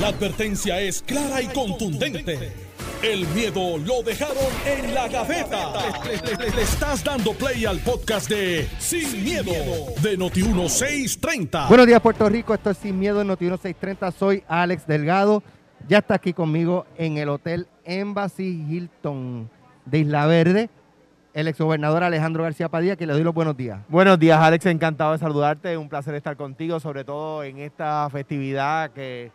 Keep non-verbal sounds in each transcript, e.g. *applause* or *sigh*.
La advertencia es clara y contundente. El miedo lo dejaron en la gaveta. Le, le estás dando play al podcast de Sin, miedo, de Noti1630. Buenos días, Puerto Rico. Esto es Sin Miedo en Noti1630. Soy Alex Delgado. Ya está aquí conmigo en el Hotel Embassy Hilton de Isla Verde el exgobernador Alejandro García Padilla, que le doy los buenos días. Buenos días, Alex. Encantado de saludarte. Un placer estar contigo, sobre todo en esta festividad que...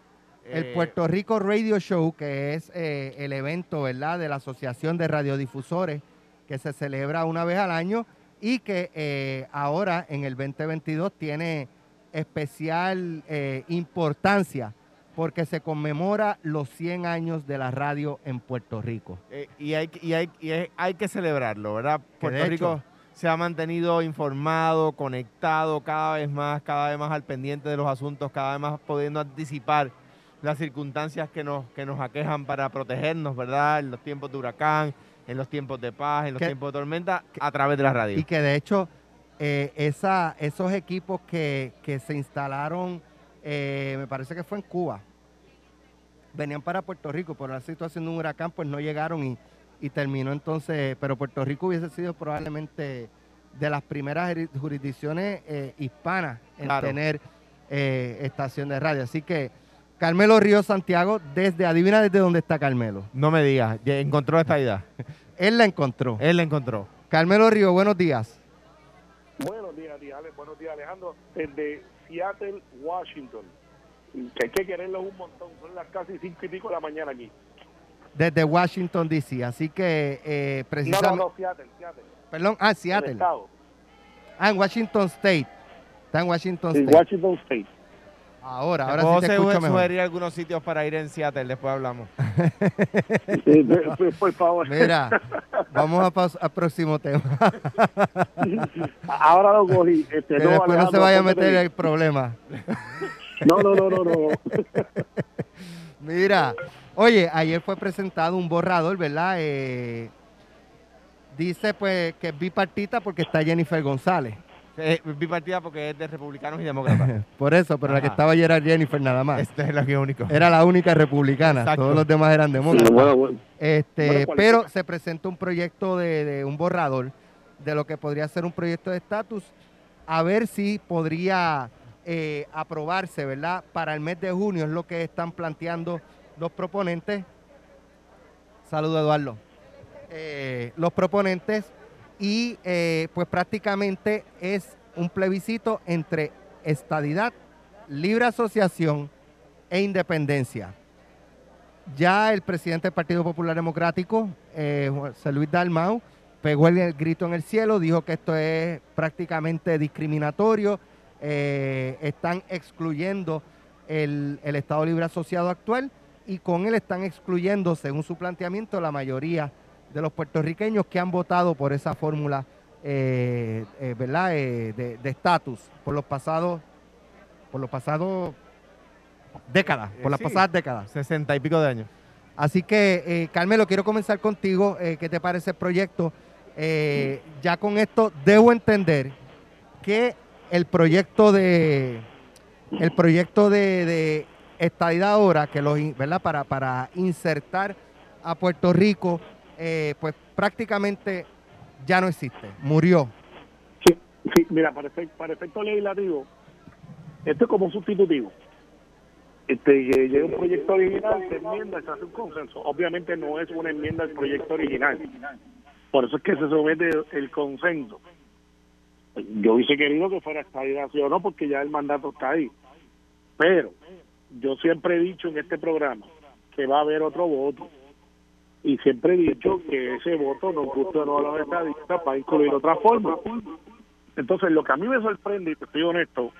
El eh, Puerto Rico Radio Show, que es eh, el evento, ¿verdad?, de la Asociación de Radiodifusores, que se celebra una vez al año y que eh, ahora, en el 2022, tiene especial importancia porque se conmemora los 100 años de la radio en Puerto Rico. Y, hay, y, hay, y hay, que celebrarlo, ¿verdad? Puerto Rico se ha mantenido informado, conectado cada vez más, cada vez más al pendiente de los asuntos, cada vez más pudiendo anticipar las circunstancias que nos, que nos aquejan para protegernos, ¿verdad? En los tiempos de huracán, en los tiempos de paz, en los tiempos de tormenta, a través de la radio. Y que de hecho eh, esa, esos equipos que, que se instalaron, eh, me parece que fue en Cuba, venían para Puerto Rico, por la situación de un huracán, pues no llegaron y, terminó entonces, pero Puerto Rico hubiese sido probablemente de las primeras jurisdicciones eh, hispanas en tener estación de radio. Así que Carmelo Río Santiago, desde, adivina desde dónde está Carmelo. No me digas, encontró esta idea. *laughs* Él la encontró. Él la encontró. Carmelo Río, buenos días. Buenos días, buenos días Alejandro, desde Seattle, Washington que hay que quererlos un montón. Son las casi cinco y pico de la mañana aquí. Desde Washington, D.C. Así que eh, precisamente... No, no, Seattle, Seattle. Perdón, ah, Seattle. Ah, en Washington State. Está en Washington State. Washington State. Ahora, ahora sí te escucho mejor. sugerir algunos sitios para ir en Seattle, después hablamos. *laughs* sí, por favor. Mira, vamos al próximo tema. *laughs* ahora lo cogí. Este, que después no se vaya a meter el problema. No, no, no, no, no. *laughs* Mira, oye, ayer fue presentado un borrador, ¿verdad? Eh, dice pues que es bipartita porque está Jennifer González. Es bipartita porque es de republicanos y demócratas. *laughs* Por eso, pero la que estaba ayer era Jennifer nada más. Esta es la que único. Era la única republicana. Todos los demás eran demócratas. Este, pero se presentó un proyecto de, de, un borrador de lo que podría ser un proyecto de estatus. A ver si podría eh, aprobarse, ¿verdad? Para el mes de junio es lo que están planteando los proponentes. Saludos, Eduardo. Eh, los proponentes y eh, pues prácticamente es un plebiscito entre estadidad, libre asociación e independencia. Ya el presidente del Partido Popular Democrático, José Luis Dalmau, pegó el grito en el cielo, dijo que esto es prácticamente discriminatorio eh, están excluyendo el, Estado Libre Asociado actual y con él están excluyendo, según su planteamiento, la mayoría de los puertorriqueños que han votado por esa fórmula eh, eh, ¿verdad? de estatus por los pasados por los pasados décadas, por las pasadas décadas. Sesenta y pico de años. Así que, Carmelo, quiero comenzar contigo. ¿Qué te parece el proyecto? ya con esto debo entender que el proyecto de el proyecto de, de estadidad ahora, que los, ¿verdad? Para, para insertar a Puerto Rico, eh, pues prácticamente ya no existe, murió. Sí, sí mira, para efecto, legislativo, esto es como sustitutivo. Este, llega un proyecto original, se enmienda, se hace un consenso. Obviamente no es una enmienda al proyecto original. Por eso es que se somete el consenso yo hubiese querido que fuera o no, porque ya el mandato está ahí. Pero yo siempre he dicho en este programa que va a haber otro voto. Y siempre he dicho que ese voto nos gusta no a los estadistas para incluir otra forma. Entonces, lo que a mí me sorprende, y te estoy honesto,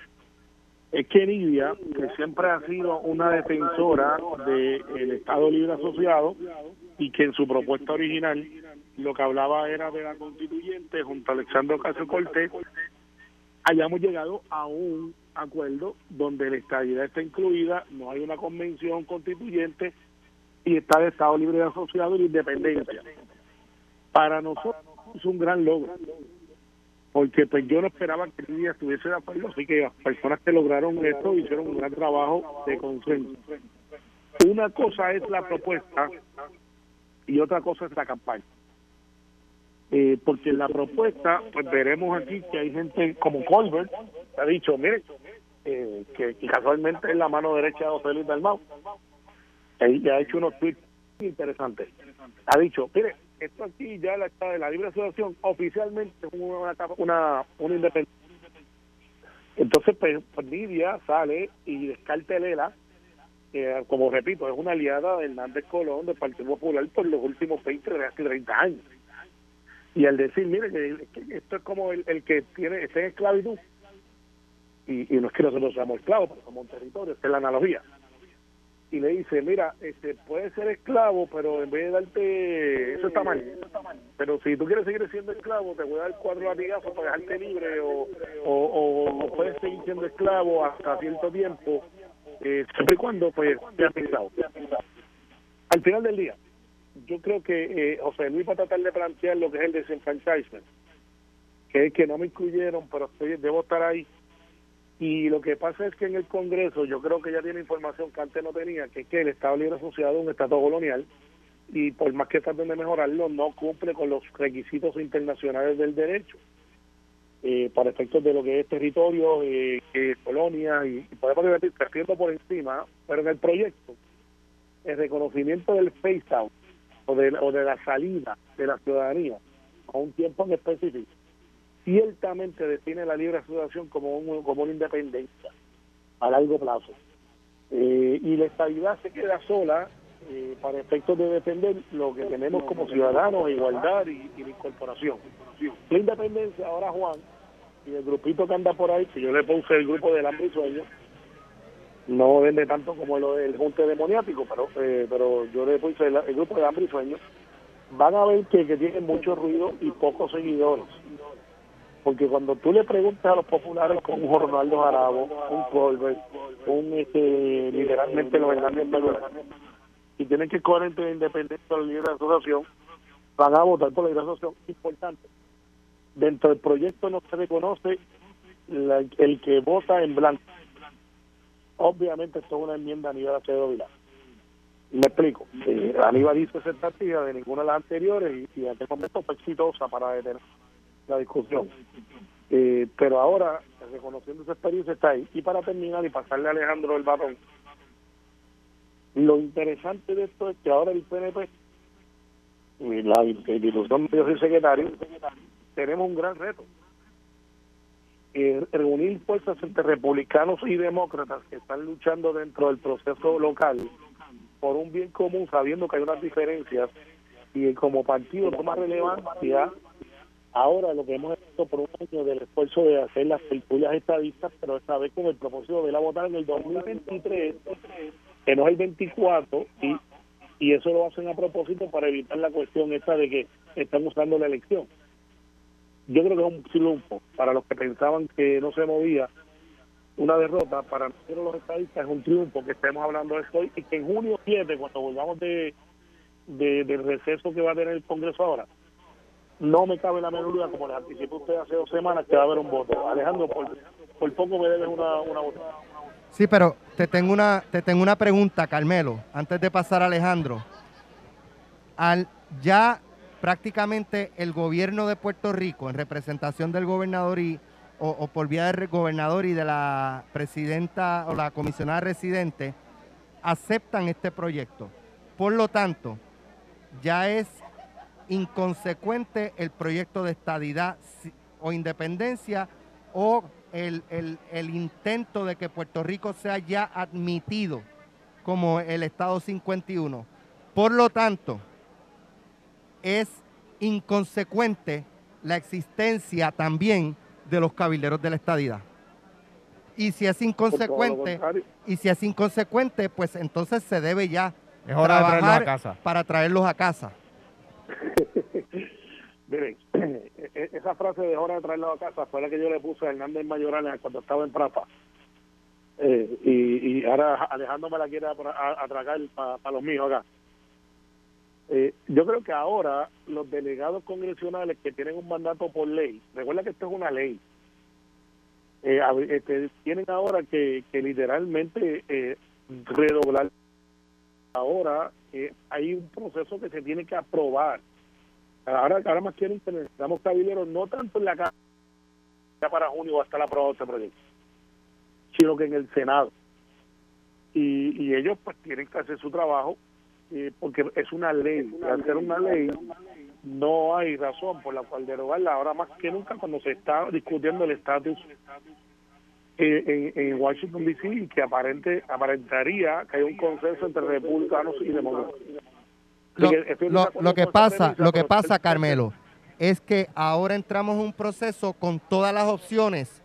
es que Nidia, que siempre ha sido una defensora del Estado Libre Asociado y que en su propuesta original lo que hablaba era de la constituyente junto a Alexandro Casio Cortés, hayamos llegado a un acuerdo donde la estabilidad está incluida, no hay una convención constituyente y está el Estado Libre Asociado y la independencia. Para nosotros es un gran logro, porque pues yo no esperaba que el día estuviese de acuerdo, así que las personas que lograron esto hicieron un gran trabajo de consenso. Una cosa es la propuesta y otra cosa es la campaña. Eh, porque la propuesta, pues veremos aquí que hay gente como Colbert, que ha dicho, mire, eh, que, casualmente es la mano derecha de José Luis Dalmau, y ha hecho unos tweets interesantes. Ha dicho, mire, esto aquí ya la, la libre asociación oficialmente una, una, una independencia. Entonces, pues, pues sale y descarta Lela, que como repito, es una aliada de Hernández Colón del Partido Popular por los últimos 20, 30 años y al decir, mire, que, esto es como el, que tiene está en esclavitud, y, y no es que nosotros seamos esclavos, pero somos un territorio, esta es la analogía. Y le dice, mira, este puede ser esclavo, pero en vez de darte, eso está mal. Pero si tú quieres seguir siendo esclavo, te voy a dar cuatro latigazos para dejarte libre, o, o, puedes seguir siendo esclavo hasta cierto tiempo, eh, siempre y cuando pues seas esclavo. Al final del día, yo creo que eh, José Luis va a tratar de plantear lo que es el desenfranchisement, que es que no me incluyeron, pero estoy, debo estar ahí. Y lo que pasa es que en el Congreso yo creo que ya tiene información que antes no tenía, que es que el Estado Libre Asociado es un Estado colonial y por más que traten de mejorarlo, no cumple con los requisitos internacionales del derecho. Eh, para efectos de lo que es territorio, eh, colonia, y, podemos decir, creciendo por encima, pero en el proyecto, el reconocimiento del face out o de, o de la salida de la ciudadanía a un tiempo en específico, ciertamente define la libre asociación como, un, como una independencia a largo plazo. Eh, y la estabilidad se queda sola eh, para efectos de defender lo que tenemos como ciudadanos, igualdad y, y incorporación. La independencia, ahora Juan, y el grupito que anda por ahí, que yo le puse el grupo del hambre y sueño, no vende tanto como el, el junte demoniático, pero eh, pero yo le puse el, grupo de hambre y sueño, van a ver que, que tienen mucho ruido y pocos seguidores. Porque cuando tú le preguntas a los populares con un Ronaldo Jarabo, un Colbert, un este, literalmente los grandes y tienen que correr entre independencia de la libre asociación, van a votar por la libre asociación. Importante. Dentro del proyecto no se reconoce el que vota en blanco Obviamente esto es una enmienda a nivel Acevedo Vilá. Me explico. Eh, Aníbal hizo esa expectativa de ninguna de las anteriores y, en aquel momento fue exitosa para detener la discusión. Eh, pero ahora, reconociendo esa experiencia, está ahí. Y para terminar y pasarle a Alejandro el batón, lo interesante de esto es que ahora el PNP, y la institución yo soy secretario, tenemos un gran reto eh, reunir fuerzas entre republicanos y demócratas que están luchando dentro del proceso local por un bien común, sabiendo que hay unas diferencias y como partido toma relevancia ahora lo que hemos hecho por un año del esfuerzo de hacer las tertulias estadistas, pero esta vez con el propósito de la votar en el 2023, que no es el 24, y, y eso lo hacen a propósito para evitar la cuestión esta de que están usando la elección. Yo creo que es un triunfo para los que pensaban que no se movía una derrota para nosotros los estadistas es un triunfo que estemos hablando de esto y que en junio 7 cuando volvamos de, del receso que va a tener el Congreso ahora no me cabe la menor duda como les anticipó usted hace dos semanas que va a haber un voto Alejandro por, por poco me debes una, una Sí, pero te tengo una te tengo una pregunta, Carmelo, antes de pasar a Alejandro. Al ya prácticamente el gobierno de Puerto Rico, en representación del gobernador y, o, por vía del gobernador y de la presidenta o la comisionada residente, aceptan este proyecto. Por lo tanto, ya es inconsecuente el proyecto de estadidad o independencia o el, el, intento de que Puerto Rico sea ya admitido como el Estado 51. Por lo tanto, es inconsecuente la existencia también de los cabilderos de la estadidad. Y si es inconsecuente, y si es inconsecuente, pues entonces se debe ya es hora trabajar a casa. para traerlos a casa. Miren, *clears throat* e-, e-, esa frase de hora de traerlos a casa fue la que yo le puse a Hernández Mayorales cuando estaba en Prapa. Eh, y, ahora Alejandro me la quiere atracar para los míos acá. Eh, yo creo que ahora los delegados congresionales que tienen un mandato por ley, recuerda que esto es una ley, eh, este, tienen ahora que, literalmente eh, redoblar ahora hay un proceso que se tiene que aprobar. Ahora, ahora más quieren que necesitamos cabileros no tanto en la Cámara para junio va a estar aprobado este proyecto, sino que en el Senado. Y, y ellos pues tienen que hacer su trabajo eh, porque es una ley. Y al ser una ley, no hay razón por la cual derogarla. Ahora más que nunca cuando se está discutiendo el estatus eh, en, Washington D.C. que aparente aparentaría que hay un consenso entre republicanos y demócratas. Lo, que pasa, lo que pasa, Carmelo, es que ahora entramos en un proceso con todas las opciones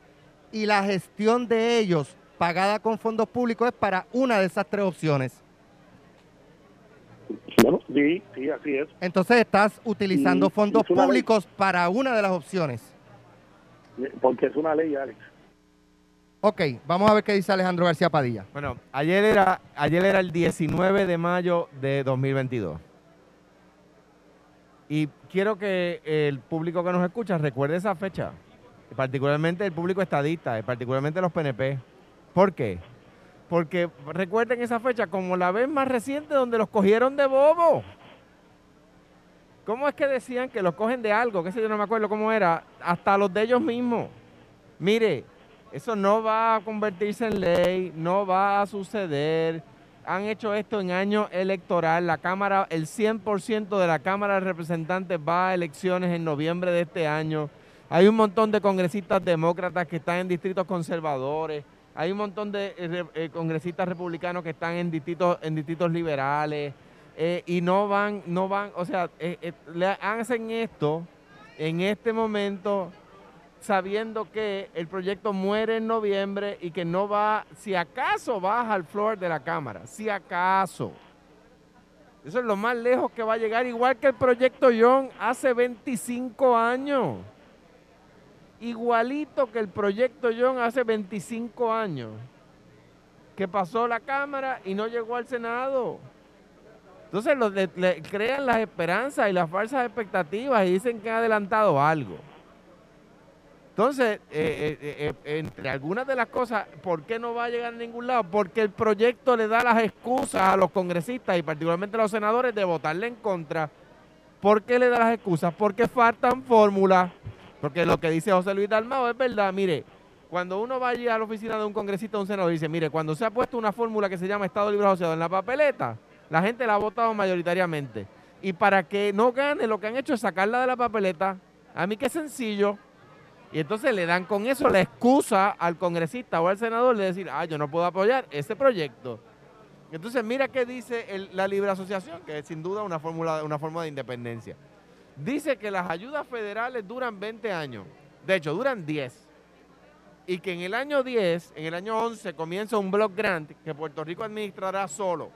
y la gestión de ellos pagada con fondos públicos es para una de esas tres opciones. Bueno, sí, sí, así es. Entonces estás utilizando fondos públicos para una de las opciones. Porque es una ley, Alex. Ok, vamos a ver qué dice Alejandro García Padilla. Bueno, ayer era, ayer era el 19 de mayo de 2022. Y quiero que el público que nos escucha recuerde esa fecha, particularmente el público estadista, particularmente los PNP. ¿Por qué? Porque recuerden esa fecha como la vez más reciente donde los cogieron de bobo. ¿Cómo es que decían que los cogen de algo? Que sé yo no me acuerdo cómo era. Hasta los de ellos mismos. Mire, eso no va a convertirse en ley, no va a suceder. Han hecho esto en año electoral. La Cámara, el 100% de la Cámara de Representantes va a elecciones en noviembre de este año. Hay un montón de congresistas demócratas que están en distritos conservadores hay un montón de eh, eh, congresistas republicanos que están en distritos, en distritos liberales eh, y no van, no van, o sea, le hacen esto en este momento sabiendo que el proyecto muere en noviembre y que no va, si acaso baja al floor de la Cámara, si acaso. Eso es lo más lejos que va a llegar, igual que el proyecto Young hace 25 años igualito que el proyecto John hace 25 años, que pasó la Cámara y no llegó al Senado. Entonces le, crean las esperanzas y las falsas expectativas y dicen que ha adelantado algo. Entonces, eh, eh, eh, entre algunas de las cosas, ¿por qué no va a llegar a ningún lado? Porque el proyecto le da las excusas a los congresistas y particularmente a los senadores de votarle en contra. ¿Por qué le da las excusas? Porque faltan fórmulas porque lo que dice José Luis Dalmao es verdad. Mire, cuando uno va allí a la oficina de un congresista o un senador, dice, mire, cuando se ha puesto una fórmula que se llama Estado Libre Asociado en la papeleta, la gente la ha votado mayoritariamente. Y para que no gane, lo que han hecho es sacarla de la papeleta. A mí qué sencillo. Y entonces le dan con eso la excusa al congresista o al senador de decir, ah, yo no puedo apoyar ese proyecto. Entonces mira qué dice la Libre Asociación, que es sin duda una, fórmula, una forma de independencia dice que las ayudas federales duran 20 años. De hecho, duran 10. Y que en el año 10, en el año 11, comienza un block grant que Puerto Rico administrará solo.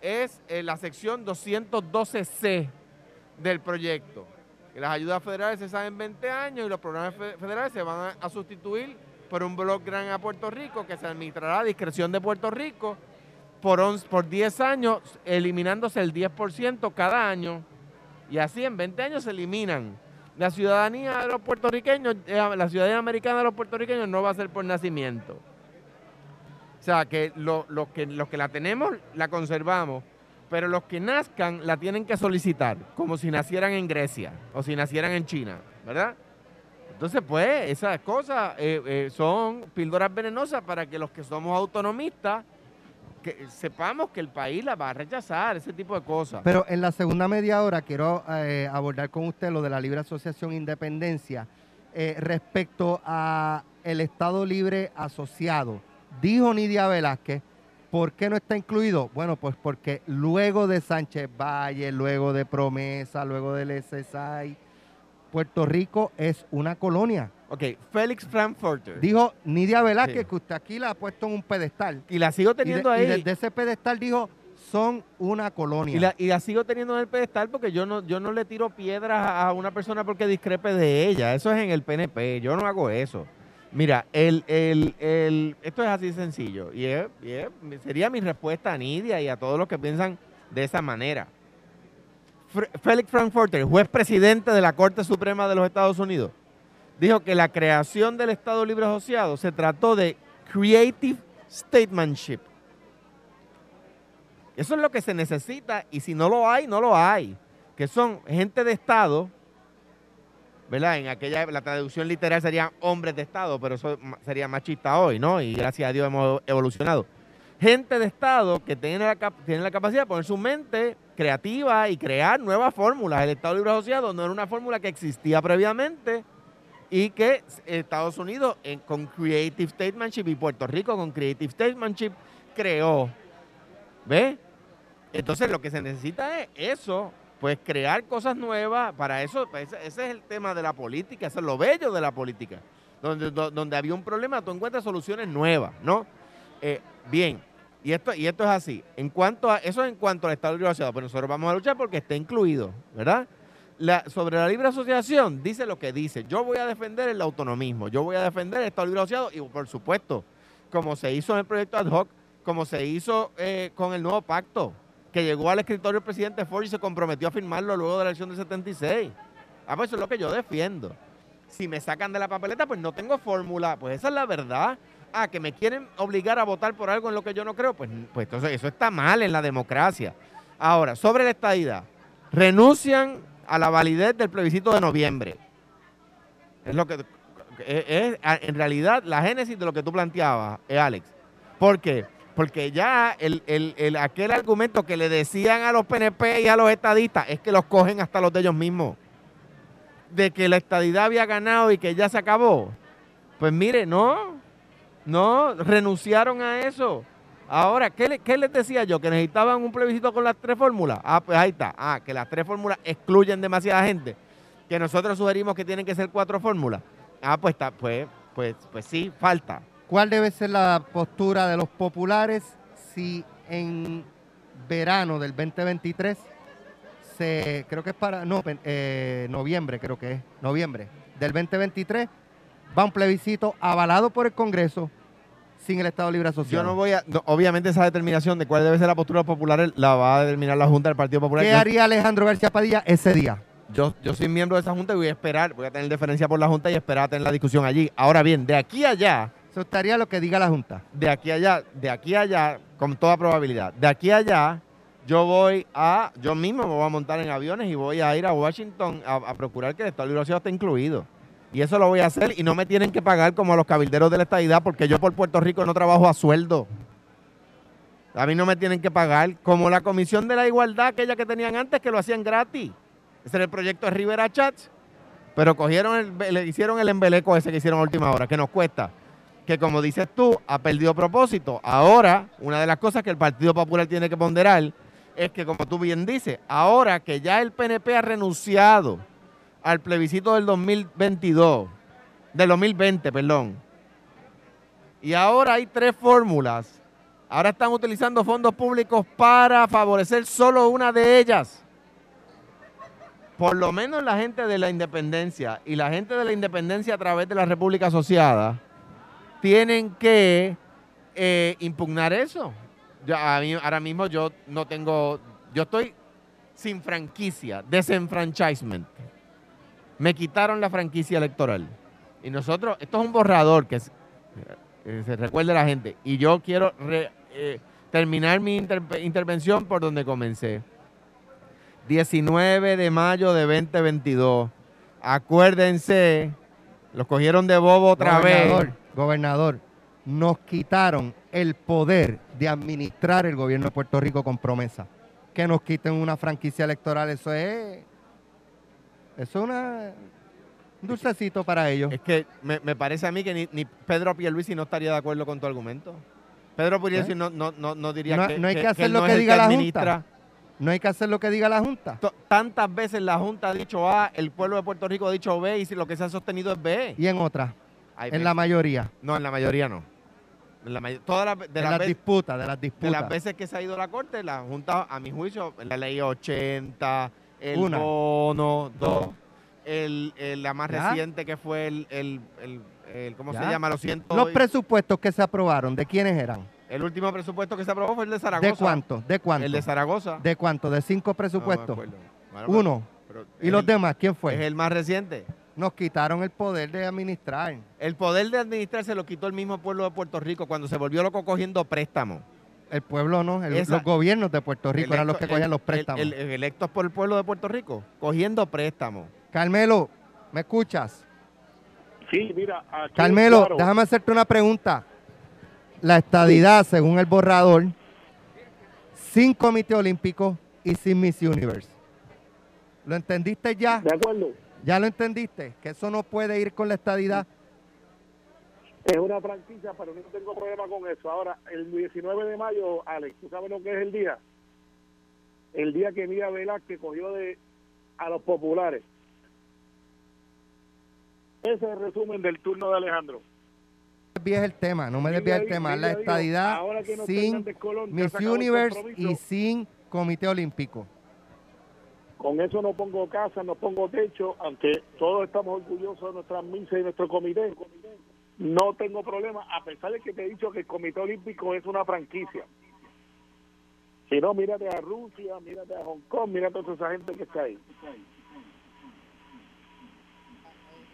Es eh, la sección 212C del proyecto. Que las ayudas federales se saben en 20 años y los programas federales se van a, sustituir por un block grant a Puerto Rico que se administrará a discreción de Puerto Rico por, por 10 años, eliminándose el 10% cada año y así en 20 años se eliminan. La ciudadanía de los puertorriqueños, eh, la ciudadanía americana de los puertorriqueños no va a ser por nacimiento. O sea, que los que, los que la tenemos, la conservamos, pero los que nazcan la tienen que solicitar, como si nacieran en Grecia o si nacieran en China, ¿verdad? Entonces, pues, esas cosas eh, eh, son píldoras venenosas para que los que somos autonomistas sepamos que el país la va a rechazar, ese tipo de cosas. Pero en la segunda media hora quiero eh, abordar con usted lo de la Libre Asociación Independencia eh, respecto a el Estado Libre Asociado. Dijo Nidia Velázquez, ¿por qué no está incluido? Bueno, pues porque luego de Sánchez Valle, luego de Promesa, luego del SSI, Puerto Rico es una colonia. Ok, Félix Frankfurter. Dijo Nidia Velázquez que usted aquí la ha puesto en un pedestal. Y la sigo teniendo ahí. Y desde ese pedestal dijo, son una colonia. Y la, y la, sigo teniendo en el pedestal porque yo no, yo no le tiro piedras a una persona porque discrepe de ella. Eso es en el PNP. Yo no hago eso. Mira, el, el, el, esto es así sencillo. Y, sería mi respuesta a Nidia y a todos los que piensan de esa manera. Félix Frankfurter, juez presidente de la Corte Suprema de los Estados Unidos, dijo que la creación del Estado Libre Asociado se trató de creative statementship. Eso es lo que se necesita y si no lo hay, no lo hay. Que son gente de Estado, ¿verdad? En aquella, la traducción literal sería hombres de Estado, pero eso sería machista hoy, ¿no? Y gracias a Dios hemos evolucionado. Gente de Estado que tiene la, tiene la capacidad de poner su mente creativa y crear nuevas fórmulas. El Estado Libre Asociado no era una fórmula que existía previamente y que Estados Unidos con Creative Statesmanship y Puerto Rico con Creative Statesmanship creó. ¿Ves? Entonces lo que se necesita es eso, pues crear cosas nuevas. Para eso, pues, ese, es el tema de la política, eso es lo bello de la política. Donde, donde había un problema, tú encuentras soluciones nuevas, ¿no? Eh, bien, y esto, y esto es así. En cuanto a, eso es en cuanto al Estado Libre Asociado, pero nosotros vamos a luchar porque esté incluido, ¿verdad? Sobre la libre asociación, dice lo que dice. Yo voy a defender el autonomismo, yo voy a defender el Estado Libre Asociado y, por supuesto, como se hizo en el proyecto ad hoc, como se hizo eh, con el nuevo pacto, que llegó al escritorio del presidente Ford y se comprometió a firmarlo luego de la elección del 76. Ah, pues eso es lo que yo defiendo. Si me sacan de la papeleta, pues no tengo fórmula. Pues esa es la verdad. Ah, que me quieren obligar a votar por algo en lo que yo no creo, pues, pues entonces eso está mal en la democracia. Ahora, sobre la estadidad, renuncian a la validez del plebiscito de noviembre. Es lo que es, en realidad la génesis de lo que tú planteabas, eh, Alex. ¿Por qué? Porque ya el, aquel argumento que le decían a los PNP y a los estadistas es que los cogen hasta los de ellos mismos. De que la estadidad había ganado y que ya se acabó. Pues mire, no, no, renunciaron a eso. Ahora, ¿qué, ¿qué, les decía yo? Que necesitaban un plebiscito con las tres fórmulas. Ah, pues ahí está. Ah, que las tres fórmulas excluyen demasiada gente. Que nosotros sugerimos que tienen que ser cuatro fórmulas. Ah, pues está, pues, pues, pues sí, falta. ¿Cuál debe ser la postura de los populares si en verano del 2023 se, creo que es para, no, eh, noviembre creo que es, noviembre del 2023 va un plebiscito avalado por el Congreso sin el Estado Libre Asociado. Yo no voy a. obviamente, esa determinación de cuál debe ser la postura popular la va a determinar la Junta del Partido Popular. ¿Qué haría Alejandro García Padilla ese día? Yo, yo soy miembro de esa Junta y voy a esperar, voy a tener deferencia por la Junta y esperar a tener la discusión allí. Ahora bien, de aquí a allá. Eso estaría lo que diga la Junta. De aquí allá, de aquí allá, con toda probabilidad. De aquí allá, yo voy a. Yo mismo me voy a montar en aviones y voy a ir a Washington a, procurar que el Estado Libre esté incluido. Y eso lo voy a hacer y no me tienen que pagar como a los cabilderos de la estadidad porque yo por Puerto Rico no trabajo a sueldo. A mí no me tienen que pagar. Como la Comisión de la Igualdad, aquella que tenían antes, que lo hacían gratis. Ese era el proyecto de Rivera Chats. Pero cogieron, el, le hicieron el embeleco ese que hicieron a última hora, que nos cuesta. Que como dices tú, ha perdido propósito. Ahora, una de las cosas que el Partido Popular tiene que ponderar es que, como tú bien dices, ahora que ya el PNP ha renunciado al plebiscito del 2022, del 2020, perdón. Y ahora hay tres fórmulas. Ahora están utilizando fondos públicos para favorecer solo una de ellas. Por lo menos la gente de la independencia y la gente de la independencia a través de la República Asociada tienen que eh, impugnar eso. ahora mismo yo no tengo, yo estoy sin franquicia, desenfranchisement me quitaron la franquicia electoral. Y nosotros, esto es un borrador que, se recuerde a la gente. Y yo quiero eh, terminar mi intervención por donde comencé. 19 de mayo de 2022. Acuérdense, los cogieron de bobo otra gobernador, vez. Gobernador, nos quitaron el poder de administrar el gobierno de Puerto Rico con promesa. Que nos quiten una franquicia electoral, eso es eso es una, un dulcecito para ellos. Es que me, parece a mí que ni, ni, Pedro Pierluisi no estaría de acuerdo con tu argumento. Pedro Pierluisi ¿Eh? no, no, no, diría que No hay que, hacer lo que, diga la Junta. No hay que hacer lo que diga la Junta. Tantas veces la Junta ha dicho A, el pueblo de Puerto Rico ha dicho B y si lo que se ha sostenido es B. Y en otras. En la mayoría. No, en la mayoría no. En la todas de, las, disputas, de las disputas. De las veces que se ha ido a la Corte, la Junta, a mi juicio, la ley 80, el bono, dos, el, la más reciente que fue el, el, ¿cómo se llama? Lo siento. Los presupuestos que se aprobaron, ¿de quiénes eran? El último presupuesto que se aprobó fue el de Zaragoza. ¿De cuánto? ¿De cuánto? El de Zaragoza. ¿De cuánto? ¿De cinco presupuestos? Uno. ¿Y los demás? ¿Quién fue? Es el más reciente. Nos quitaron el poder de administrar. El poder de administrar se lo quitó el mismo pueblo de Puerto Rico cuando se volvió loco cogiendo préstamos. el pueblo no, los gobiernos de Puerto Rico eran los que cogían los préstamos. electos por el pueblo de Puerto Rico, cogiendo préstamos. Carmelo, ¿me escuchas? Sí, mira. Carmelo, déjame hacerte una pregunta. La estadidad, según el borrador, sin comité olímpico y sin Miss Universe. ¿Lo entendiste ya? De acuerdo. ¿Ya lo entendiste? Que eso no puede ir con la estadidad. Es una franquicia, pero no tengo problema con eso. Ahora, el 19 de mayo, Alex, ¿tú sabes lo que es el día? El día que Mía que cogió de a los populares. Ese es el resumen del turno de Alejandro. No me desvíes el tema, no me desvíes el tema. La estadidad sin Miss Universe y sin Comité Olímpico. Con eso no pongo casa, no pongo techo, aunque todos estamos orgullosos de nuestras misas y nuestro comité no tengo problema, a pesar de que te he dicho que el Comité Olímpico es una franquicia. Si no, mírate a Rusia, mírate a Hong Kong, mírate a toda esa gente que está ahí.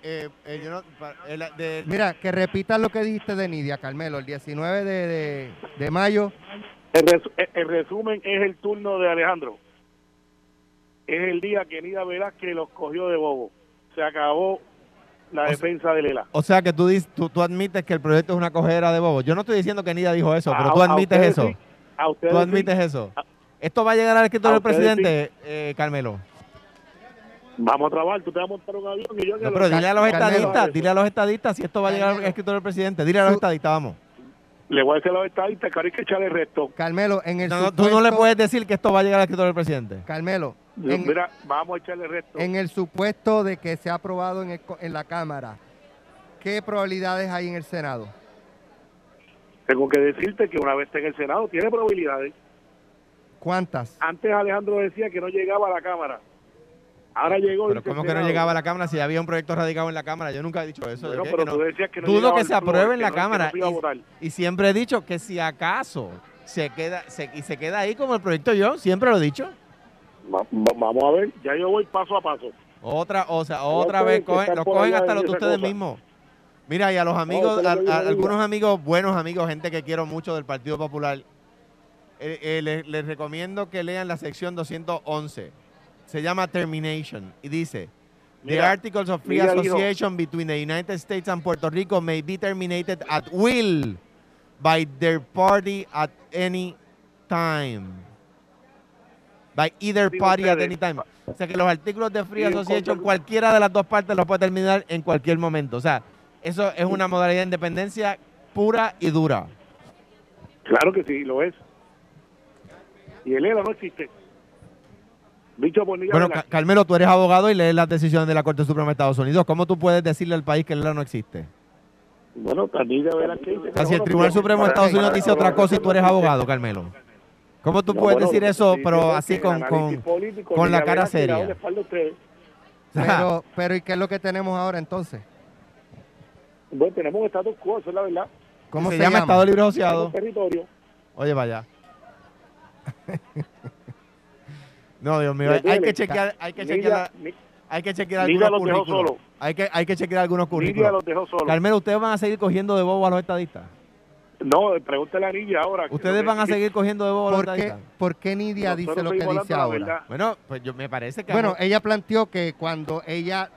Eh, eh, Mira, que repitas lo que dijiste de Nidia, Carmelo, el 19 de, de, mayo. El, el, resumen es el turno de Alejandro. Es el día que Nidia Velázquez los cogió de bobo. Se acabó la defensa de Lela. O sea que tú, tú, admites que el proyecto es una cogera de bobos. Yo no estoy diciendo que Nida dijo eso, pero tú admites eso. tú admites eso. ¿Esto va a llegar al escritorio del presidente, eh, Carmelo? Vamos a trabajar, tú te vas a montar un avión y yo... No, pero dile a los estadistas, dile a los estadistas si esto va a llegar al escritorio del presidente. Dile a los estadistas, vamos. Le voy a decir a los estadistas que hay que echarle el resto. Carmelo, en el no, Tú no le puedes decir que esto va a llegar al escritorio del presidente. Carmelo, Mira, vamos a echarle resto. En el supuesto de que sea aprobado en, en la Cámara, ¿qué probabilidades hay en el Senado? Tengo que decirte que una vez esté en el Senado tiene probabilidades. ¿Cuántas? Antes Alejandro decía que no llegaba a la Cámara. Ahora llegó. Pero ¿cómo que no llegaba a la Cámara si había un proyecto radicado en la Cámara? Yo nunca he dicho eso. pero que tú decías que no Dudo que se apruebe en la Cámara. Y, siempre he dicho que si acaso se queda y se queda ahí como el proyecto yo, siempre lo he dicho vamos a ver, ya yo voy paso a paso. Otra, o sea, otra vez cogen, los cogen hasta los de ustedes mismos. Mira, y a los amigos, a, algunos amigos, buenos amigos, gente que quiero mucho del Partido Popular, eh, eh, les, recomiendo que lean la sección 211. Se llama Termination y dice, The articles of free association between the United States and Puerto Rico may be terminated at will by their party at any time by either party at any time. O sea que los artículos de Free Association, cualquiera de las dos partes los puede terminar en cualquier momento. O sea, eso es una modalidad de independencia pura y dura. Claro que sí, lo es. Y el ELA no existe. Dicho bueno, Carmelo, tú eres abogado y lees las decisiones de la Corte Suprema de Estados Unidos. ¿Cómo tú puedes decirle al país que el ELA no existe? Bueno, también de ver que dice. si el Tribunal Supremo de Estados Unidos dice otra cosa y tú eres abogado, Carmelo. ¿Cómo tú puedes decir eso, pero así con, con, la cara seria? *laughs* Pero, pero ¿y qué es lo que tenemos ahora entonces? Bueno, tenemos un status quo, eso es la verdad. ¿Cómo se, llama? Estado Libre Asociado. Territorio. Oye, vaya. *laughs* no, Dios mío, hay, que chequear, hay que chequear, hay que chequear algunos currículos. Hay que, hay que chequear algunos currículos. Carmelo, ¿ustedes van a seguir cogiendo de bobo a los estadistas? No, pregúntale a Nidia ahora. ¿Ustedes van a seguir cogiendo de bobo ¿Por qué, ¿Por qué Nidia dice lo que dice ahora? Bueno, pues yo me parece que... Bueno, ella planteó que cuando ella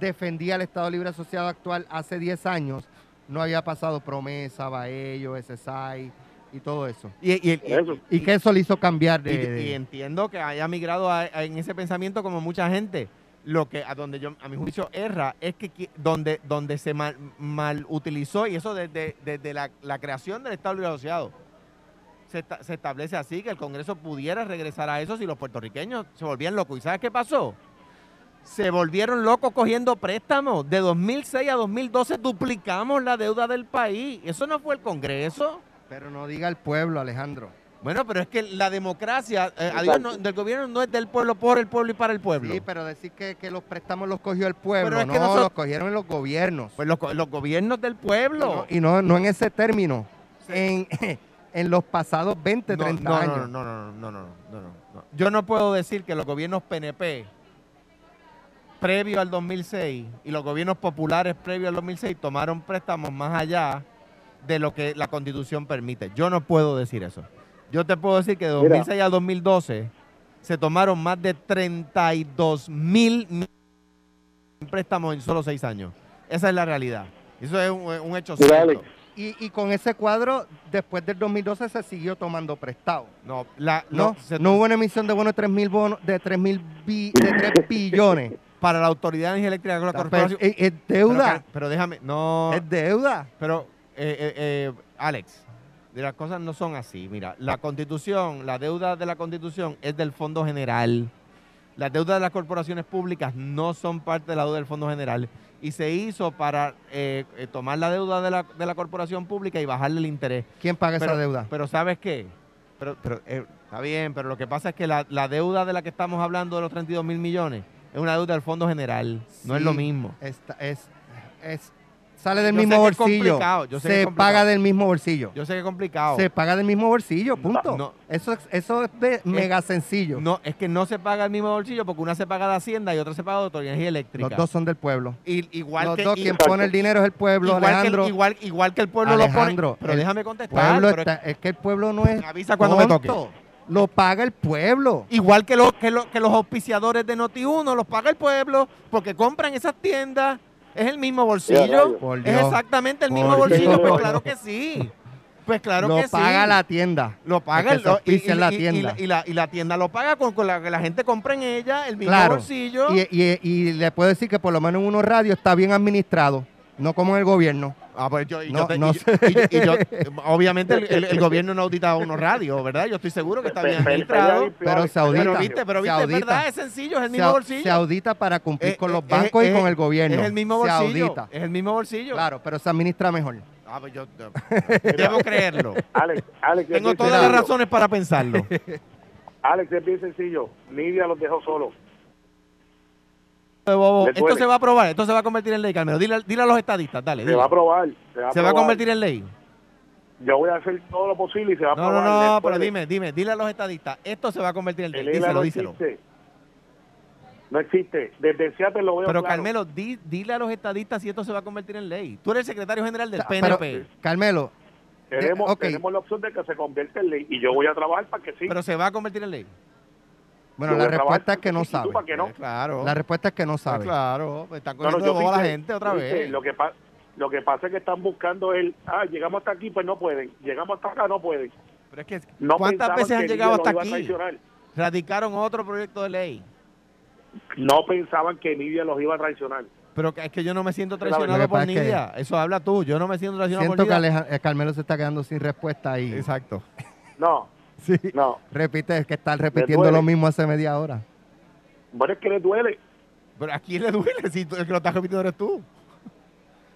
defendía el Estado Libre Asociado actual hace 10 años, no había pasado promesa, Baello, SSI y todo eso. Y, y, que eso le hizo cambiar de... Y, entiendo que haya migrado en ese pensamiento como mucha gente lo que a donde yo a mi juicio erra es que donde donde se mal, utilizó y eso desde, desde la, creación del Estado Libre Asociado. Se, se, establece así que el Congreso pudiera regresar a eso si los puertorriqueños se volvían locos. Y sabes qué pasó se volvieron locos cogiendo préstamos. De 2006 a 2012 duplicamos la deuda del país. Eso no fue el Congreso. Pero no diga el pueblo Alejandro bueno, pero es que la democracia eh, del gobierno no es del pueblo, por el pueblo y para el pueblo. Sí, pero decir que, los préstamos los cogió el pueblo, no, los cogieron los gobiernos. Pues los, gobiernos del pueblo. y no, no en ese término, en, *laughs* en los pasados 20, 30 años. No no, no, no, no, no, no, Yo no puedo decir que los gobiernos PNP previo al 2006 y los gobiernos populares previo al 2006 tomaron préstamos más allá de lo que la constitución permite. Yo no puedo decir eso. Yo te puedo decir que de 2006 a 2012 se tomaron más de 32 mil préstamos en solo seis años. Esa es la realidad. Eso es un, hecho cierto. Y, con ese cuadro, después del 2012 se siguió tomando prestado. No, la, no, no, hubo una emisión de bonos de 3 mil de 3 mil de 3 *laughs* billones. Para la autoridad de energía eléctrica la corporación. Es, deuda. Pero, déjame, no. Es deuda. Pero, eh, eh, eh, Alex, las cosas no son así. Mira, la constitución, la deuda de la constitución es del Fondo General. Las deudas de las corporaciones públicas no son parte de la deuda del Fondo General y se hizo para eh, eh, tomar la deuda de la, de la, corporación pública y bajarle el interés. ¿Quién paga esa deuda? Pero ¿sabes qué? Pero, pero eh, está bien, pero lo que pasa es que la, deuda de la que estamos hablando de los 32 mil millones es una deuda del Fondo General, no es lo mismo. Esta es, es sale del mismo bolsillo. se paga del mismo bolsillo. Yo sé que es complicado. Se paga del mismo bolsillo, punto. Eso, es, eso es, mega sencillo. No, es que no se paga del mismo bolsillo porque una se paga de Hacienda y otra se paga de Autoridad Eléctrica. Los dos son del pueblo. Y, igual Los que, dos, quien pone el dinero es el pueblo, igual Alejandro. Que igual, igual que el pueblo lo pone. Pero déjame contestar. es que el pueblo no es. avisa cuando me toque. Lo paga el pueblo. Igual que, lo, que, lo, que los auspiciadores de Noti1 los paga el pueblo porque compran esas tiendas ¿Es el mismo bolsillo? Es exactamente el mismo bolsillo, pues claro que sí. Pues claro que sí. Lo paga la tienda. Lo paga el, y, la tienda. Y, la, y, la, tienda lo paga con, con la que la gente compra en ella el mismo bolsillo. Y, le puedo decir que por lo menos en unos radios está bien administrado, no como en el gobierno. Ah, pues yo, y yo, obviamente el, gobierno no audita unos radios, ¿verdad? Yo estoy seguro que está bien administrado. Pero se audita. Pero viste, pero viste, verdad, es sencillo, es el mismo bolsillo. Se audita para cumplir eh, con los bancos y con el gobierno. Es el mismo bolsillo. Se audita. Es el mismo bolsillo. Claro, pero se administra mejor. Ah, pues yo, *laughs* debo creerlo. Alex, Alex, Tengo todas las razones para pensarlo. *laughs* Alex, es bien sencillo. Nidia los dejó solos. Esto se va a aprobar, esto se va a convertir en ley, Carmelo. Dile, a los estadistas, dale. Se va a aprobar. Se va a, convertir en ley. Yo voy a hacer todo lo posible y se va a aprobar. No, no, no, pero dime, dime, dile a los estadistas, esto se va a convertir en ley. díselo, no díselo. Existe. No existe. Desde Seattle lo voy a Pero Carmelo, dile a los estadistas si esto se va a convertir en ley. Tú eres el secretario general del PNP. Carmelo. Tenemos, tenemos la opción de que se convierta en ley y yo voy a trabajar para que sí. Pero se va a convertir en ley. Bueno, la respuesta es que no sabe. No? claro. La respuesta es que no sabe. claro, está cogiendo la gente otra vez. Lo que, lo que pasa es que están buscando el, ah, llegamos hasta aquí, pues no pueden. Llegamos hasta acá, no pueden. Pero es que, ¿cuántas veces han llegado hasta aquí? Radicaron otro proyecto de ley. No pensaban que Nidia los iba a traicionar. Pero es que yo no me siento traicionado por Nidia. Eso habla tú. Yo no me siento traicionado por Nidia. Siento que eh, Carmelo se está quedando sin respuesta ahí. Exacto. No, *laughs* Sí. No. Repite, es que estás repitiendo lo mismo hace media hora. Bueno, es que le duele. Pero ¿a quién le duele si el que lo estás repitiendo eres tú?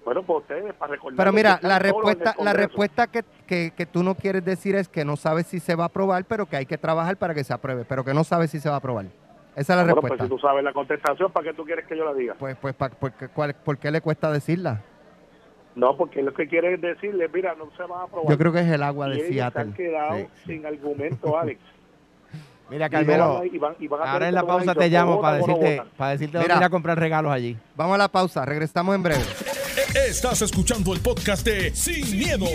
Bueno, pues ustedes, para recordar. Pero mira, la respuesta, la respuesta que, que, tú no quieres decir es que no sabes si se va a aprobar, pero que hay que trabajar para que se apruebe, pero que no sabes si se va a aprobar. Esa es la bueno, respuesta. Pues si tú sabes la contestación, ¿para qué tú quieres que yo la diga? Pues, pues, ¿por qué le cuesta decirla? No, porque lo que quiere decirle, mira, no se va a aprobar. Yo creo que es el agua de y Seattle. han quedado sin argumento, Alex. *laughs* Mira, Carmelo, ahora en la pausa te llamo para decirte, para decirte dónde ir a comprar regalos allí. Vamos a la pausa, regresamos en breve. Estás escuchando el podcast de Sin, miedo,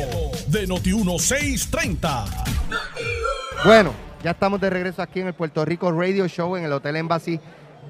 de Noti1630. Bueno, ya estamos de regreso aquí en el Puerto Rico Radio Show en el Hotel Embassy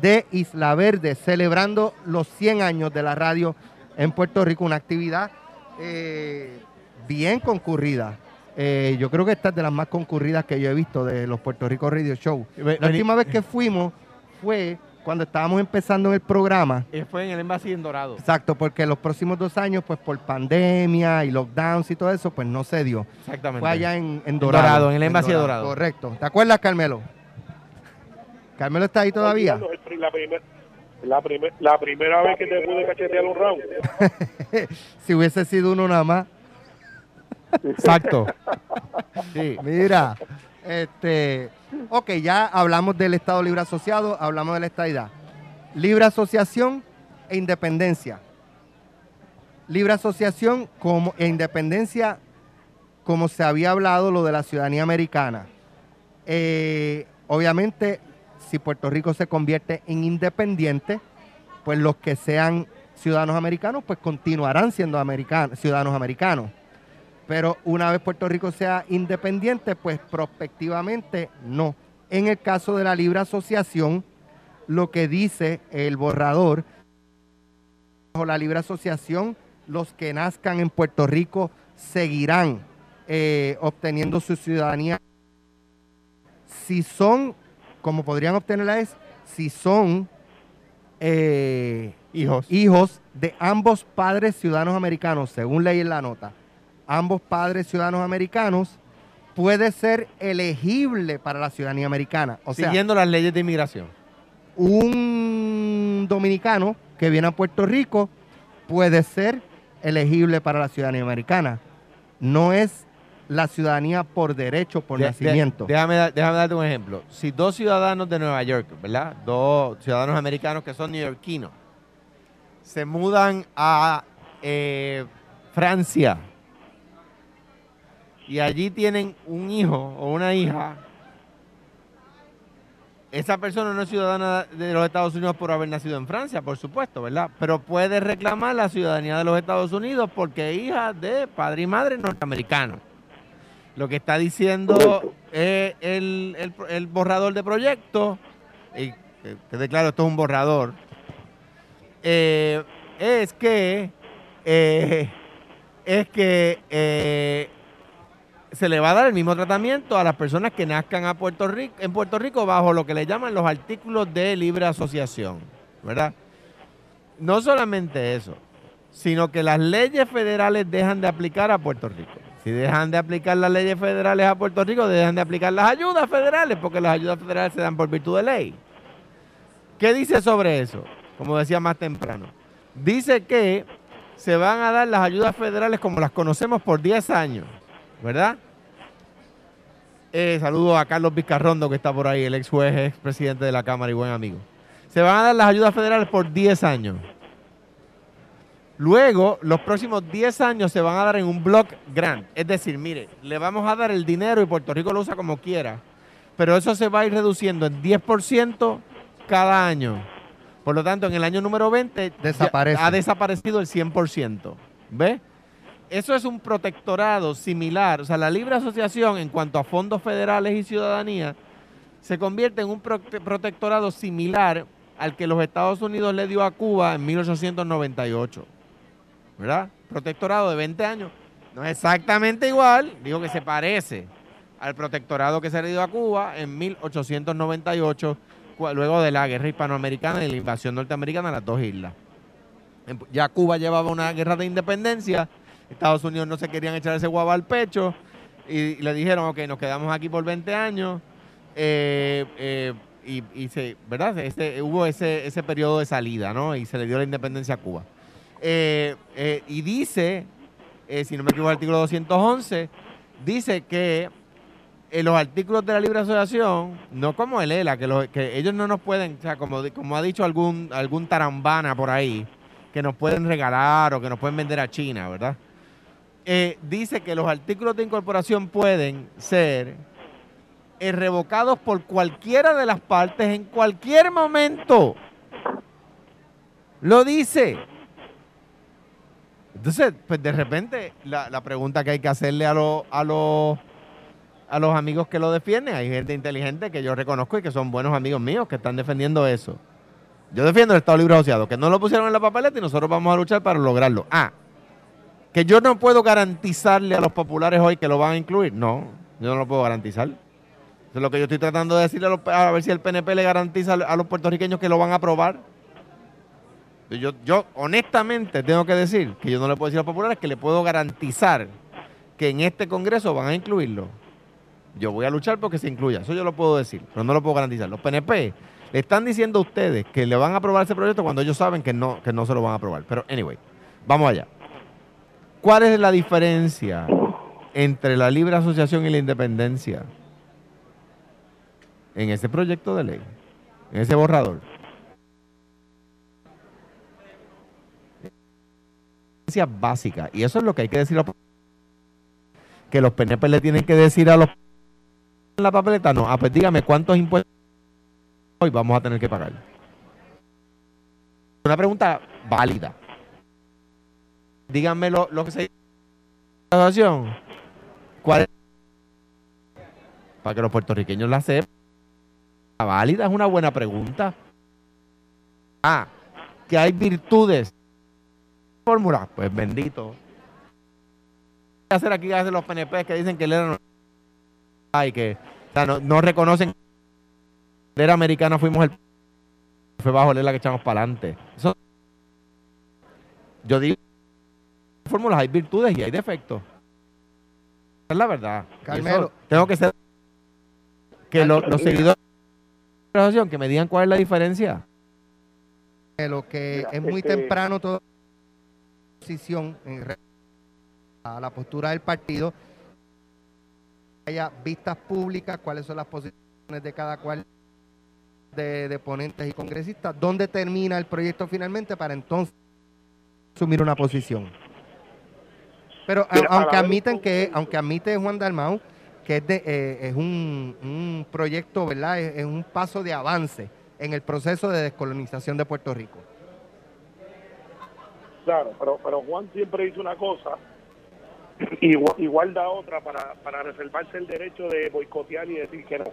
de Isla Verde, celebrando los 100 años de la radio en Puerto Rico, una actividad eh, bien concurrida. Eh, yo creo que esta es de las más concurridas que yo he visto de los Puerto Rico Radio Show. La última vez que fuimos fue cuando estábamos empezando en el programa. Y fue en el Embassy en Dorado. Exacto, porque los próximos dos años, pues por pandemia y lockdowns y todo eso, pues no se dio. Exactamente. Fue allá en, Dorado. Dorado. en el Embassy de Dorado. Correcto. ¿Te acuerdas, Carmelo? ¿Carmelo está ahí todavía? La, la, la primera vez que te pude cachetear un round. *laughs* si hubiese sido uno nada más. Exacto. Sí. Mira, este, ok, ya hablamos del Estado Libre Asociado, hablamos de la estadidad. Libre asociación e independencia. Libre asociación como, e independencia, como se había hablado lo de la ciudadanía americana. Eh, obviamente si Puerto Rico se convierte en independiente, pues los que sean ciudadanos americanos, pues continuarán siendo ciudadanos americanos. Pero una vez Puerto Rico sea independiente, pues prospectivamente no. En el caso de la libre asociación, lo que dice el borrador, bajo la libre asociación, los que nazcan en Puerto Rico seguirán eh, obteniendo su ciudadanía. Si son, como podrían obtenerla es, si son eh, hijos. hijos de ambos padres ciudadanos americanos, según ley en la nota, ambos padres ciudadanos americanos, puede ser elegible para la ciudadanía americana. O Siguiendo las leyes de inmigración. Un dominicano que viene a Puerto Rico puede ser elegible para la ciudadanía americana. No es la ciudadanía por derecho, por nacimiento. déjame, déjame darte un ejemplo. Si dos ciudadanos de Nueva York, ¿verdad? Dos ciudadanos americanos que son neoyorquinos, se mudan a eh, Francia y allí tienen un hijo o una hija, esa persona no es ciudadana de los Estados Unidos por haber nacido en Francia, por supuesto, ¿verdad? Pero puede reclamar la ciudadanía de los Estados Unidos porque es hija de padre y madre norteamericanos. Lo que está diciendo el, borrador de proyecto, y te declaro, esto es un borrador, eh, es que eh, es que eh, se le va a dar el mismo tratamiento a las personas que nazcan a Puerto Rico, en Puerto Rico bajo lo que le llaman los artículos de libre asociación, ¿verdad? No solamente eso, sino que las leyes federales dejan de aplicar a Puerto Rico. Si dejan de aplicar las leyes federales a Puerto Rico, dejan de aplicar las ayudas federales, porque las ayudas federales se dan por virtud de ley. ¿Qué dice sobre eso? Como decía más temprano. Dice que se van a dar las ayudas federales como las conocemos por 10 años. ¿verdad? Eh, saludo a Carlos Vizcarrondo, que está por ahí, el ex juez, ex presidente de la Cámara y buen amigo. Se van a dar las ayudas federales por 10 años. Luego, los próximos 10 años se van a dar en un block grant. Es decir, mire, le vamos a dar el dinero y Puerto Rico lo usa como quiera. Pero eso se va a ir reduciendo en 10% cada año. Por lo tanto, en el año número 20 ha desaparecido el 100%. ¿Ve? eso es un protectorado similar, o sea, la libre asociación en cuanto a fondos federales y ciudadanía se convierte en un protectorado similar al que los Estados Unidos le dio a Cuba en 1898. ¿Verdad? Protectorado de 20 años. No es exactamente igual, digo que se parece al protectorado que se le dio a Cuba en 1898, luego de la guerra hispanoamericana y la invasión norteamericana a las dos islas. Ya Cuba llevaba una guerra de independencia Estados Unidos no se querían echar ese guava al pecho y, le dijeron, ok, nos quedamos aquí por 20 años. Eh, eh, y, se, ¿verdad? Este, hubo ese, ese periodo de salida, ¿no? Y se le dio la independencia a Cuba. Eh, y dice, si no me equivoco, el artículo 211, dice que los artículos de la libre asociación, no como el ELA, que, que ellos no nos pueden, o sea, como, como ha dicho algún, algún tarambana por ahí, que nos pueden regalar o que nos pueden vender a China, ¿verdad? Eh, dice que los artículos de incorporación pueden ser eh, revocados por cualquiera de las partes en cualquier momento. Lo dice. Entonces, pues de repente, la, pregunta que hay que hacerle a, a, a los amigos que lo defienden, hay gente inteligente que yo reconozco y que son buenos amigos míos que están defendiendo eso. Yo defiendo el Estado Libre Asociado, que no lo pusieron en la papeleta y nosotros vamos a luchar para lograrlo. Ah, que yo no puedo garantizarle a los populares hoy que lo van a incluir. No, yo no lo puedo garantizar. Eso es lo que yo estoy tratando de decirle a, ver si el PNP le garantiza a los puertorriqueños que lo van a aprobar. Yo, yo honestamente tengo que decir que yo no le puedo decir a los populares que le puedo garantizar que en este Congreso van a incluirlo. Yo voy a luchar porque se incluya, eso yo lo puedo decir, pero no lo puedo garantizar. Los PNP le están diciendo a ustedes que le van a aprobar ese proyecto cuando ellos saben que no, que no se lo van a aprobar. Pero anyway, vamos allá. ¿Cuál es la diferencia entre la libre asociación y la independencia en ese proyecto de ley, en ese borrador? Básica y eso es lo que hay que decir a los que los PNP le tienen que decir a los en la papeleta no, ah, pues dígame cuántos impuestos hoy vamos a tener que pagar. Una pregunta válida díganme lo, que se asociación? ¿Cuál? Para que los puertorriqueños la sepan. válida es una buena pregunta. Ah, que hay virtudes. Fórmula, pues bendito. ¿Qué hacer aquí hacer los PNP que dicen que el era Ay, que no, reconocen que era americana fuimos el fue bajo la que echamos para adelante. yo digo fórmulas hay virtudes y hay defectos. Esa es la verdad. tengo que ser que los seguidores de la asociación que me digan cuál es la diferencia. Lo que es muy temprano toda posición a la postura del partido haya vistas públicas, cuáles son las posiciones de cada cual de, ponentes y congresistas, dónde termina el proyecto finalmente para entonces asumir una posición. Pero aunque admiten que, aunque admite Juan Dalmau que es, de, eh, es un, proyecto, ¿verdad? Es, un paso de avance en el proceso de descolonización de Puerto Rico. Claro, pero, pero Juan siempre hizo una cosa igual, igual da otra para, para reservarse el derecho de boicotear y decir que no.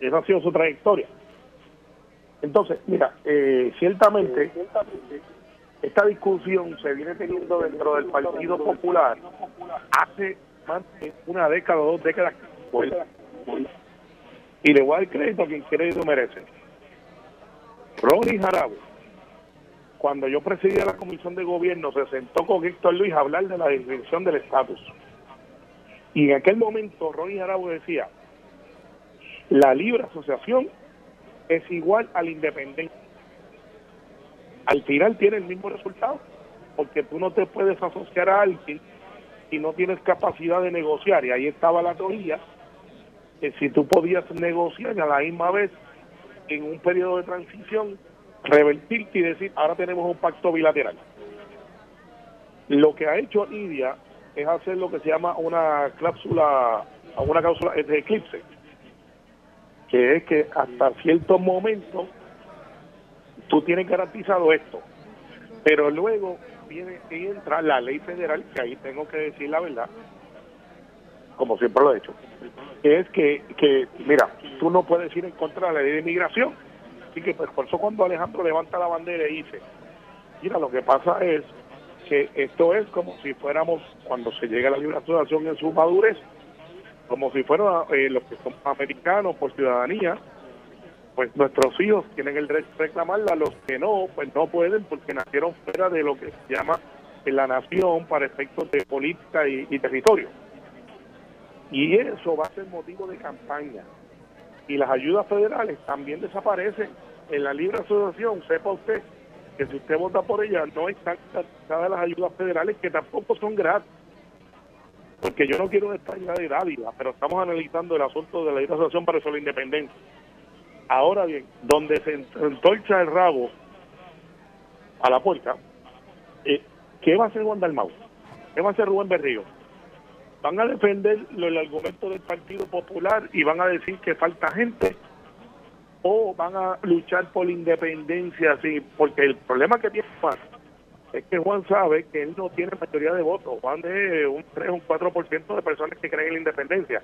Esa ha sido su trayectoria. Entonces, mira, eh, ciertamente, esta discusión se viene teniendo dentro del Partido Popular hace más de una década o dos décadas. Y le voy a dar crédito a quien crédito merece. Ronnie Jarabo cuando yo presidía la comisión de gobierno, se sentó con Héctor Luis a hablar de la definición del estatus. Y en aquel momento, Ronnie Arabo decía, la libre asociación es igual a la independencia. Al final tiene el mismo resultado, porque tú no te puedes asociar a alguien si no tienes capacidad de negociar. Y ahí estaba la teoría, que si tú podías negociar a la misma vez en un periodo de transición, revertirte y decir, ahora tenemos un pacto bilateral. Lo que ha hecho India es hacer lo que se llama una cláusula, una cláusula de eclipse, que es que hasta cierto momento tú tienes garantizado esto, pero luego viene y entra la ley federal, que ahí tengo que decir la verdad, como siempre lo he hecho, que es que, que mira, tú no puedes ir en contra de la ley de inmigración, Así que pues, por eso cuando Alejandro levanta la bandera y dice, mira, lo que pasa es que esto es como si fuéramos, cuando se llega a la libre asociación en su madurez, como si fueran eh, los que son americanos por ciudadanía, pues nuestros hijos tienen el derecho de reclamarla, los que no, pues no pueden porque nacieron fuera de lo que se llama la nación para efectos de política y territorio. Y eso va a ser motivo de campaña y las ayudas federales también desaparecen. En la libre asociación, sepa usted que si usted vota por ella, no están garantizadas las ayudas federales, que tampoco son gratis. Porque yo no quiero una España de dádiva, pero estamos analizando el asunto de la libre asociación para eso la independencia. Ahora bien, donde se entorcha el rabo a la puerta, eh, ¿qué va a hacer Juan Dalmau? ¿Qué va a hacer Rubén Berrío? Van a defender el argumento del Partido Popular y van a decir que falta gente o van a luchar por la independencia así porque el problema que tiene Juan es que Juan sabe que él no tiene mayoría de votos Juan de un 3 o un 4% de personas que creen en la independencia.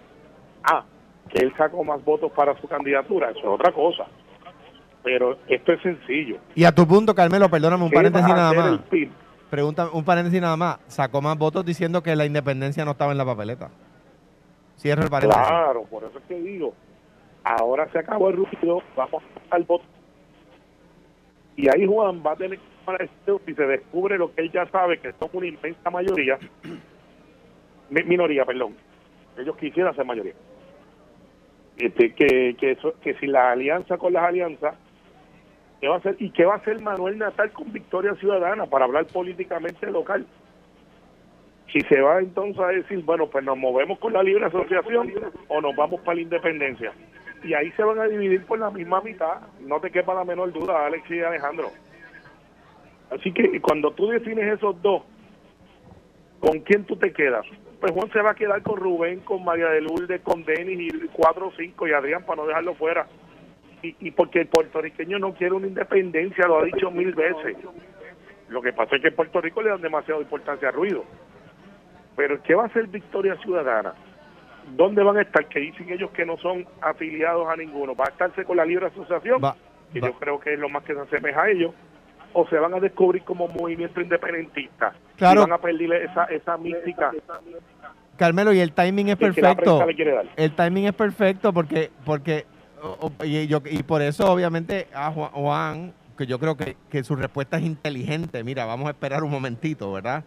Ah, que él sacó más votos para su candidatura eso es otra cosa pero esto es sencillo. Y a tu punto Carmelo perdóname un paréntesis nada más Pregunta, un paréntesis nada más. Sacó más votos diciendo que la independencia no estaba en la papeleta. Cierro el paréntesis. Claro, por eso es que digo. Ahora se acabó el ruido, vamos al voto. Y ahí Juan va a tener que si se descubre lo que él ya sabe, que son una inmensa mayoría, *coughs* minoría, perdón. Ellos quisieran ser mayoría. Este, que, que, eso, que si la alianza con las alianzas ¿Qué va a hacer? ¿Y qué va a hacer Manuel Natal con Victoria Ciudadana para hablar políticamente local? Si se va entonces a decir, bueno, pues nos movemos con la libre asociación o nos vamos para la independencia. Y ahí se van a dividir por la misma mitad, no te quepa la menor duda, Alex y Alejandro. Así que cuando tú defines esos dos, ¿con quién tú te quedas? Pues Juan se va a quedar con Rubén, con María de Lourdes, con Denis y cuatro o cinco y Adrián para no dejarlo fuera y, porque el puertorriqueño no quiere una independencia, lo ha dicho mil veces. Lo que pasa es que en Puerto Rico le dan demasiada importancia al ruido. Pero ¿qué va a hacer Victoria Ciudadana? ¿Dónde van a estar? Que dicen ellos que no son afiliados a ninguno. ¿Va a estarse con la libre asociación? que yo creo que es lo más que se asemeja a ellos. ¿O se van a descubrir como movimiento independentista? Claro. Y van a perder esa, esa mística. Carmelo, y el timing es perfecto. El timing es perfecto porque, porque y, yo, y por eso obviamente a Juan, que yo creo que, que su respuesta es inteligente. Mira, vamos a esperar un momentito, ¿verdad?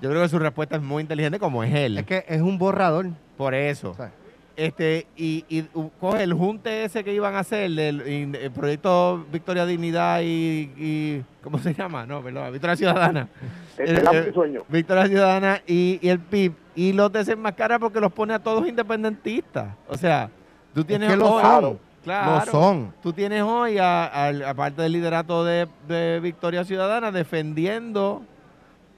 Yo creo que su respuesta es muy inteligente como es él. Es que es un borrador. Por eso. Este, y, y, coge el junte ese que iban a hacer, el, proyecto Victoria Dignidad y, ¿cómo se llama? No, perdón, Victoria Ciudadana. El, el, sueño. Victoria Ciudadana y, el PIB. Y los desenmascara porque los pone a todos independentistas. O sea, tú tienes es que hoy, Claro, son. Tú tienes hoy, aparte del liderato de, de Victoria Ciudadana, defendiendo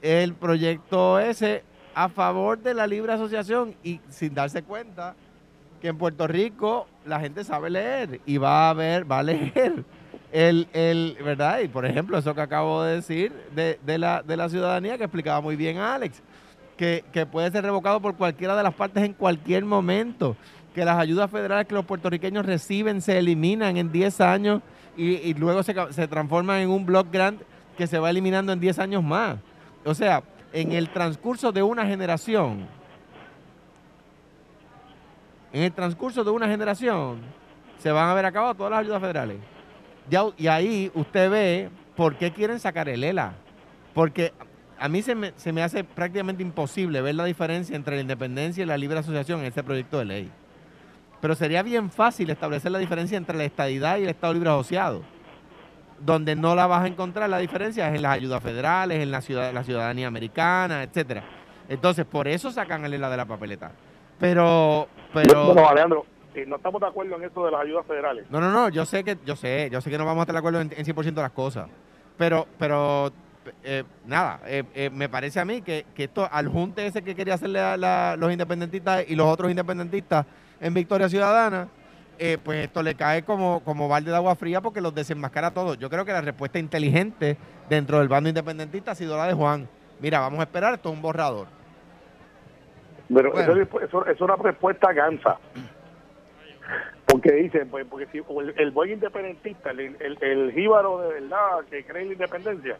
el proyecto ese a favor de la libre asociación y sin darse cuenta que en Puerto Rico la gente sabe leer y va a ver, va a leer el, el ¿verdad? Y por ejemplo, eso que acabo de decir de, de, la, de la ciudadanía que explicaba muy bien Alex, que, que puede ser revocado por cualquiera de las partes en cualquier momento, que las ayudas federales que los puertorriqueños reciben se eliminan en 10 años y, luego se, se transforman en un block grant que se va eliminando en 10 años más. O sea, en el transcurso de una generación, en el transcurso de una generación, se van a haber acabado todas las ayudas federales. y ahí usted ve por qué quieren sacar el ELA. Porque a mí se me, se me hace prácticamente imposible ver la diferencia entre la independencia y la libre asociación en este proyecto de ley. Pero sería bien fácil establecer la diferencia entre la estadidad y el Estado libre asociado donde no la vas a encontrar la diferencia es en las ayudas federales, en la, ciudad, la ciudadanía americana, etcétera. Entonces, por eso sacan el ELA de la papeleta. Pero, pero... Bueno, Alejandro, eh, no estamos de acuerdo en eso de las ayudas federales. No, no, no, yo sé que, yo sé, yo sé que no vamos a estar de acuerdo en, 100% de las cosas. Pero, pero, eh, nada, eh, me parece a mí que, que esto, al junte ese que quería hacerle a los independentistas y los otros independentistas en Victoria Ciudadana, eh, pues esto le cae como, como balde de agua fría porque los desenmascara todos. Yo creo que la respuesta inteligente dentro del bando independentista ha sido la de Juan. Mira, vamos a esperar, esto es un borrador. Pero eso, es una respuesta gansa. Porque dicen, pues, porque si el, buen independentista, el, el, el jíbaro de verdad que cree en la independencia,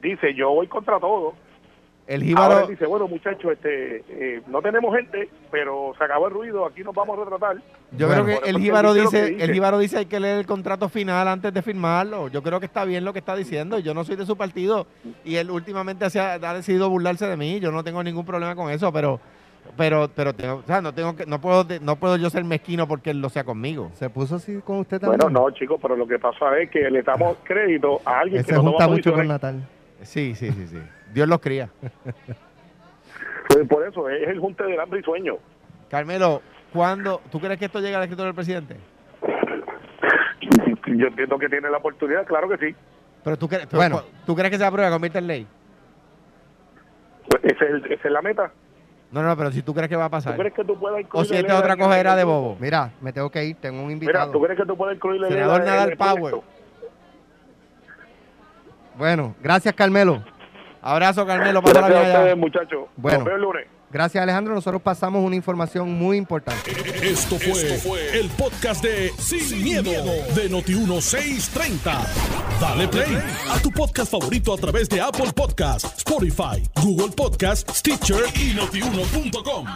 dice, yo voy contra todo el jíbaro dice, bueno muchachos, este, eh, no tenemos gente, pero se acabó el ruido, aquí nos vamos a retratar. Yo creo que el jíbaro dice, el jíbaro dice hay que leer el contrato final antes de firmarlo. Yo creo que está bien lo que está diciendo. Yo no soy de su partido y él últimamente ha, ha decidido burlarse de mí. Yo no tengo ningún problema con eso, pero pero pero o sea, no tengo que no puedo no puedo yo ser mezquino porque él lo sea conmigo. Se puso así con usted también. Bueno, no, chicos, pero lo que pasa es que le damos crédito a alguien que se junta mucho con Natal. Sí, sí, sí, sí. Dios los cría. Pues por eso, es el junte del hambre y sueño. Carmelo, ¿cuándo, ¿tú crees que esto llega al escritorio del presidente? Yo entiendo que tiene la oportunidad, claro que sí. Pero tú, crees, bueno. ¿tú crees que se aprueba, convierte en ley? Pues esa es, la meta. No, no, pero si tú crees que va a pasar. ¿Tú crees que tú puedas O si esta es otra cogera de bobo. Mira, me tengo que ir, tengo un invitado. Mira, ¿tú crees que tú puedes incluirle Senador Nadal Power. Bueno, gracias Carmelo. Abrazo, Carmelo. Para gracias a ustedes, muchachos. Bueno. Gracias, Alejandro. Nosotros pasamos una información muy importante. Esto fue, el podcast de Sin, miedo, de Noti1630. Dale play a tu podcast favorito a través de Apple Podcasts, Spotify, Google Podcasts, Stitcher y notiuno.com.